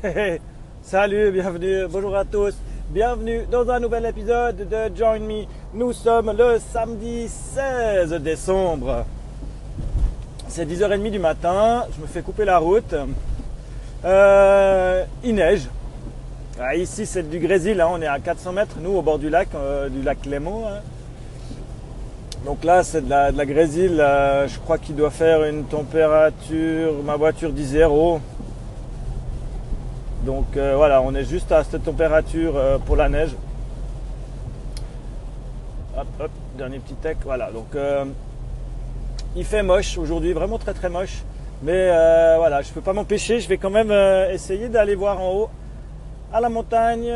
Salut, bienvenue, bonjour à tous. Bienvenue dans un nouvel épisode de Join Me. Nous sommes le samedi 16 décembre. C'est 10h30 du matin, je me fais couper la route. Euh, il neige. Ah, ici c'est du grésil, hein. on est à 400 mètres, nous au bord du lac, euh, du lac hein. Donc là c'est de la, de euh, je crois qu'il doit faire une température, ma voiture dit zéro. Donc euh, voilà, on est juste à cette température euh, pour la neige. Hop, hop, dernier petit tech, voilà. Donc euh, il fait moche aujourd'hui, vraiment très très moche. Mais voilà, je peux pas m'empêcher, je vais quand même essayer d'aller voir en haut, à la montagne,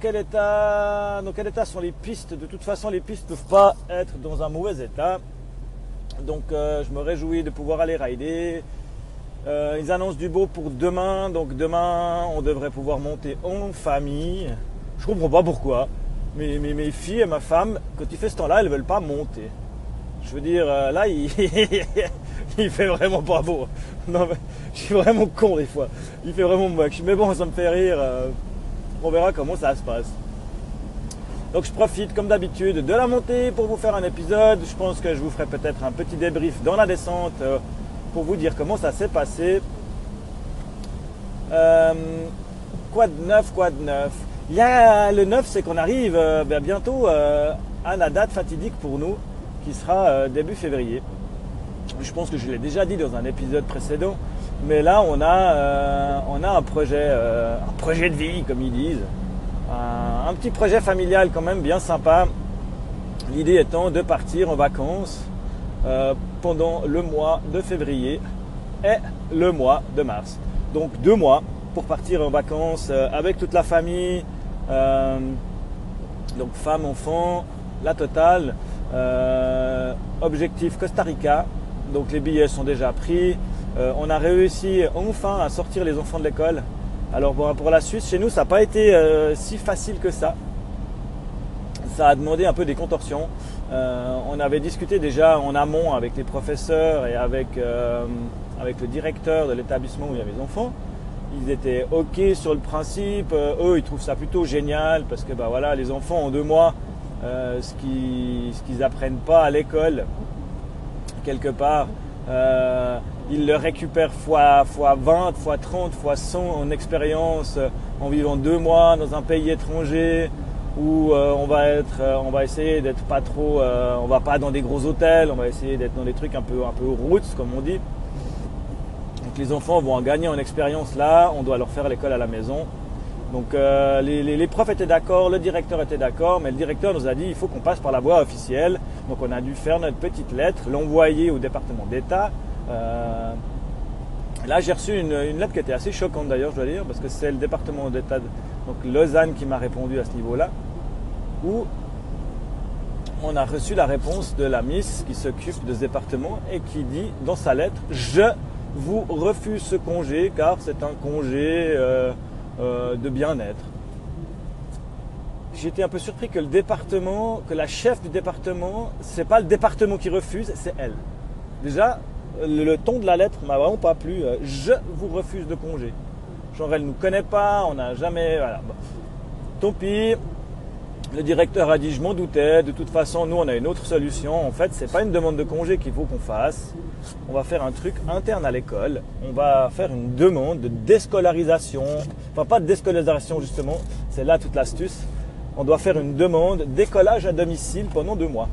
quel état, dans quel état sont les pistes? De toute façon, les pistes ne peuvent pas être dans un mauvais état. Donc je me réjouis de pouvoir aller rider. Euh, ils annoncent du beau pour demain, donc demain on devrait pouvoir monter en famille. Je comprends pas pourquoi. Mais, mes filles et ma femme, quand il fait ce temps-là, elles veulent pas monter. Je veux dire, euh, là, il, fait vraiment pas beau. Non, je suis vraiment con des fois. Il fait vraiment moche. Mais bon, ça me fait rire. euh, on verra comment ça se passe. Donc je profite comme d'habitude de la montée pour vous faire un épisode. Je pense que je vous ferai peut-être un petit débrief dans la descente pour vous dire comment ça s'est passé. Euh, quoi de neuf, quoi de neuf? Il le neuf, c'est qu'on arrive euh, ben, bientôt euh, à la date fatidique pour nous, qui sera début février. Je pense que je l'ai déjà dit dans un épisode précédent, mais là on a, on a un projet, un projet de vie, comme ils disent, un petit projet familial quand même bien sympa. L'idée étant de partir en vacances euh, pendant le mois de février et le mois de mars. Donc deux mois pour partir en vacances euh, avec toute la famille, euh, donc femme, enfant, la totale. Objectif Costa Rica, donc les billets sont déjà pris. On a réussi enfin à sortir les enfants de l'école. Alors bon, pour la Suisse, chez nous, ça n'a pas été si facile que ça. Ça a demandé un peu des contorsions. Euh, on avait discuté déjà en amont avec les professeurs et avec, euh, le directeur de l'établissement où il y avait les enfants. Ils étaient OK sur le principe. Euh, eux, ils trouvent ça plutôt génial parce que bah, voilà, les enfants en deux mois, ce qu'ils ce qu'ils apprennent pas à l'école, quelque part, ils le récupèrent fois, fois 20, fois 30, fois 100 en expérience en vivant deux mois dans un pays étranger où euh, on va être, euh, on va essayer d'être pas trop, euh, on va pas dans des gros hôtels, on va essayer d'être dans des trucs un peu, un peu roots comme on dit. Donc les enfants vont en gagner en expérience là, on doit leur faire l'école à la maison. Donc les, profs étaient d'accord, le directeur était d'accord, mais le directeur nous a dit il faut qu'on passe par la voie officielle. Donc on a dû faire notre petite lettre, l'envoyer au département d'État. Là j'ai reçu une, lettre qui était assez choquante d'ailleurs, je dois dire, parce que c'est le département d'État, donc Lausanne, qui m'a répondu à ce niveau-là, où on a reçu la réponse de la Miss qui s'occupe de ce département et qui dit dans sa lettre Je vous refuse ce congé car c'est un congé euh, euh, de bien-être. J'étais un peu surpris que le département, que la chef du département, c'est pas le département qui refuse, c'est elle. Déjà, le, ton de la lettre m'a vraiment pas plu. euh, Je vous refuse de congé. Elle nous connaît pas, on n'a jamais. Voilà. Tant pis. Le directeur a dit je m'en doutais. De toute façon, nous on a une autre solution. En fait, c'est pas une demande de congé qu'il faut qu'on fasse. On va faire un truc interne à l'école. On va faire une demande de déscolarisation. Enfin, pas de déscolarisation justement. C'est là toute l'astuce. On doit faire une demande d'écolage à domicile pendant deux mois.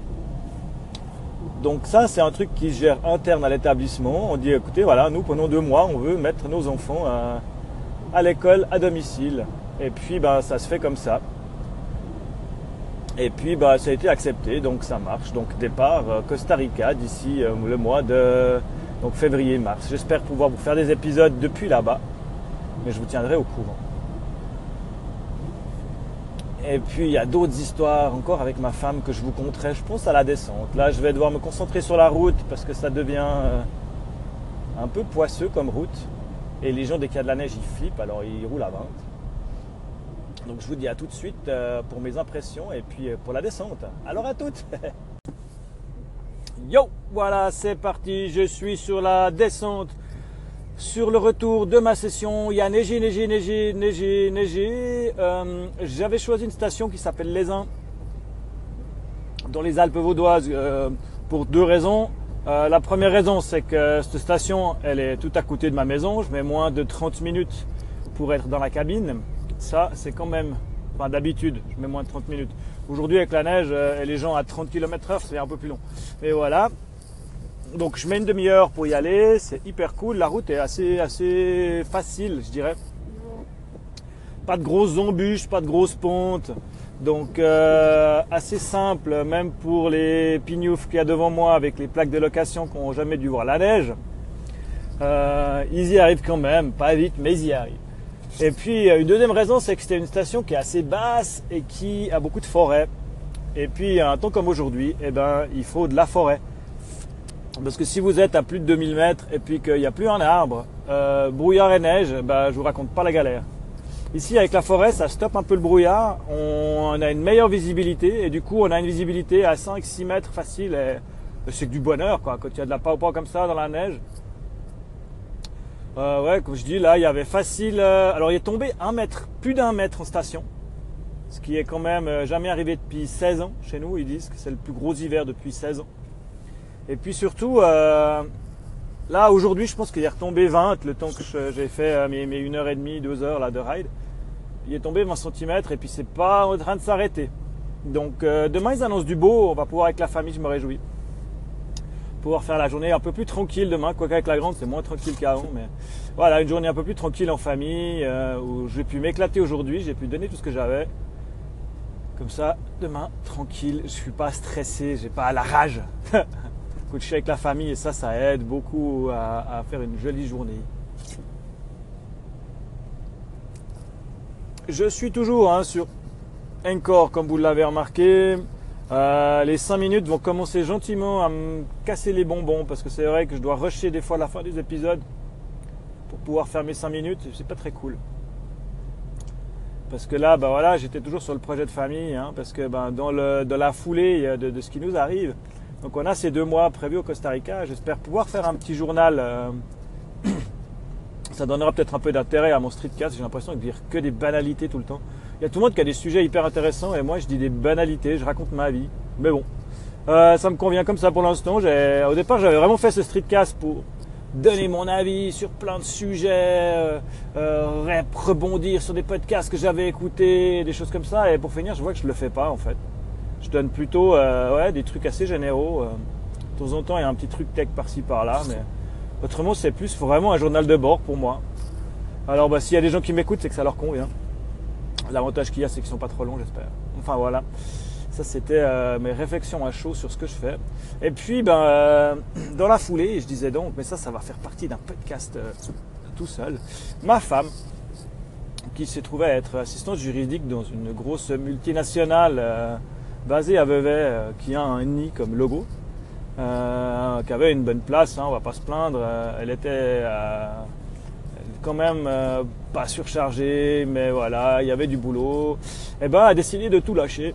Donc ça, c'est un truc qui gère interne à l'établissement. On dit, écoutez, voilà, nous, pendant deux mois, on veut mettre nos enfants à, à l'école à domicile. Et puis, ben, ça se fait comme ça. Et puis, bah, ça a été accepté, donc ça marche. Donc, départ euh, Costa Rica d'ici euh, le mois de donc février-mars. J'espère pouvoir vous faire des épisodes depuis là-bas, mais je vous tiendrai au courant. Et puis, il y a d'autres histoires encore avec ma femme que je vous conterai, je pense, à la descente. Là, je vais devoir me concentrer sur la route parce que ça devient euh, un peu poisseux comme route. Et les gens, dès qu'il y a de la neige, ils flippent, alors ils roulent à 20. Donc je vous dis à tout de suite euh, pour mes impressions et puis euh, pour la descente. Alors à toutes Yo Voilà, c'est parti, je suis sur la descente Sur le retour de ma session, il y a neigé, neigé, neigé, neigé, neigé. Euh, J'avais choisi une station qui s'appelle Les Uns, dans les Alpes vaudoises, euh, pour deux raisons. Euh, la première raison, c'est que cette station, elle est tout à côté de ma maison. Je mets moins de 30 minutes pour être dans la cabine. Ça, c'est quand même, enfin d'habitude, je mets moins de 30 minutes. Aujourd'hui, avec la neige euh, et les gens à 30 km heure, c'est un peu plus long. Mais voilà, donc je mets une demi-heure pour y aller, c'est hyper cool. La route est assez, assez facile, je dirais. Pas de grosses embûches, pas de grosses pontes. Donc euh, assez simple, même pour les pignoufs qu'il y a devant moi avec les plaques de location qui n'ont jamais dû voir la neige. Euh, ils y arrivent quand même, pas vite, mais ils y arrivent. Et puis une deuxième raison, c'est que c'était une station qui est assez basse et qui a beaucoup de forêt. Et puis un temps comme aujourd'hui, eh ben, il faut de la forêt. Parce que si vous êtes à plus de 2000 mètres et puis qu'il n'y a plus un arbre, euh, brouillard et neige, bah, je vous raconte pas la galère. Ici, avec la forêt, ça stoppe un peu le brouillard, on a une meilleure visibilité et du coup, on a une visibilité à 5-6 mètres facile et c'est que du bonheur, quoi, quand il y a de la pau comme ça dans la neige. Euh, ouais, comme je dis, là, il y avait facile. Euh, alors, il est tombé un mètre, plus d'un mètre en station, ce qui est quand même euh, jamais arrivé depuis 16 ans chez nous. Ils disent que c'est le plus gros hiver depuis 16 ans. Et puis surtout, là aujourd'hui, je pense qu'il est retombé 20 le temps que j'ai fait euh, mes, mes 1h30, 2 heures là, de ride. Il est tombé 20 cm et puis c'est pas en train de s'arrêter. Donc euh, demain ils annoncent du beau, on va pouvoir avec la famille, je me réjouis. Pouvoir faire la journée un peu plus tranquille demain, quoique avec la grande c'est moins tranquille qu'avant, mais voilà, une journée un peu plus tranquille en famille, euh, où j'ai pu m'éclater aujourd'hui, j'ai pu donner tout ce que j'avais. Comme ça, demain, tranquille, je suis pas stressé, j'ai pas la rage. je suis avec la famille et ça, ça aide beaucoup à, à faire une jolie journée. Je suis toujours hein, sur Encore, comme vous l'avez remarqué. Euh, les 5 minutes vont commencer gentiment à me casser les bonbons parce que c'est vrai que je dois rusher des fois la fin des épisodes pour pouvoir faire mes 5 minutes. C'est pas très cool. Parce que là, bah voilà, j'étais toujours sur le projet de famille, hein, parce que bah, dans, le, dans la foulée de, ce qui nous arrive, donc on a ces deux mois prévus au Costa Rica. J'espère pouvoir faire un petit journal. Euh, ça donnera peut-être un peu d'intérêt à mon streetcast. J'ai l'impression de dire que des banalités tout le temps. Il y a tout le monde qui a des sujets hyper intéressants et moi je dis des banalités, je raconte ma vie. Mais bon, euh, ça me convient comme ça pour l'instant. Au départ, j'avais vraiment fait ce streetcast pour donner mon avis sur plein de sujets, euh, rebondir sur des podcasts que j'avais écoutés, des choses comme ça. Et pour finir, je vois que je le fais pas en fait. Je donne plutôt euh, ouais, des trucs assez généraux. Euh. De temps en temps, il y a un petit truc tech par-ci par-là, mais autrement, c'est plus vraiment un journal de bord pour moi. Alors, bah, s'il y a des gens qui m'écoutent, c'est que ça leur convient. L'avantage qu'il y a, c'est qu'ils sont pas trop longs, j'espère. Enfin, voilà. Ça, c'était euh, mes réflexions à chaud sur ce que je fais. Et puis, ben, euh, dans la foulée, je disais donc, mais ça, ça va faire partie d'un podcast euh, tout seul. Ma femme, qui s'est trouvée à être assistante juridique dans une grosse multinationale basée à Vevey, qui a un nid comme logo, qui avait une bonne place, hein, on va pas se plaindre. elle était quand même euh, pas surchargée, mais voilà, il y avait du boulot. Et ben, a décidé de tout lâcher.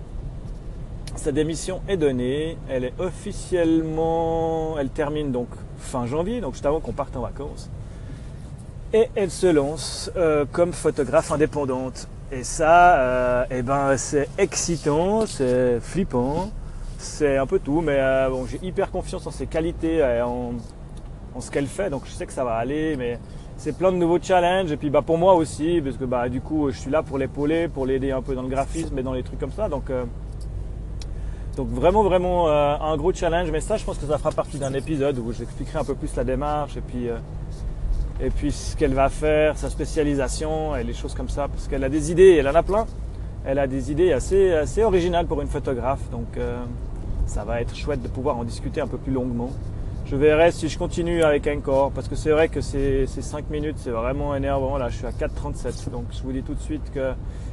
Sa démission est donnée. Elle est officiellement, elle termine donc fin janvier, donc juste avant qu'on parte en vacances. Et elle se lance euh, comme photographe indépendante. Et ça, euh, eh ben, c'est excitant, c'est flippant, c'est un peu tout. Mais euh, bon, j'ai hyper confiance en ses qualités, et en, en ce qu'elle fait. Donc je sais que ça va aller, mais c'est plein de nouveaux challenges et puis bah pour moi aussi parce que bah du coup je suis là pour l'épauler, pour l'aider un peu dans le graphisme et dans les trucs comme ça. Donc euh, donc vraiment vraiment un gros challenge. Mais ça je pense que ça fera partie d'un épisode où j'expliquerai un peu plus la démarche et puis et puis ce qu'elle va faire, sa spécialisation et les choses comme ça parce qu'elle a des idées, elle en a plein. Elle a des idées assez assez originales pour une photographe. Donc ça va être chouette de pouvoir en discuter un peu plus longuement je verrai si je continue avec encore parce que c'est vrai que ces, ces 5 minutes c'est vraiment énervant là je suis à 4.37 donc je vous dis tout de suite que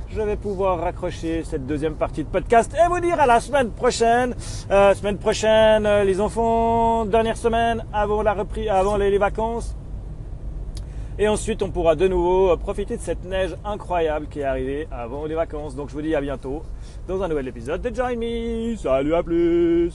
je vais pouvoir raccrocher cette deuxième partie de podcast et vous dire à la semaine prochaine euh, semaine prochaine euh, les enfants dernière semaine avant la reprise avant les, vacances et ensuite on pourra de nouveau profiter de cette neige incroyable qui est arrivée avant les vacances. Donc je vous dis à bientôt dans un nouvel épisode de Join Me. Salut à plus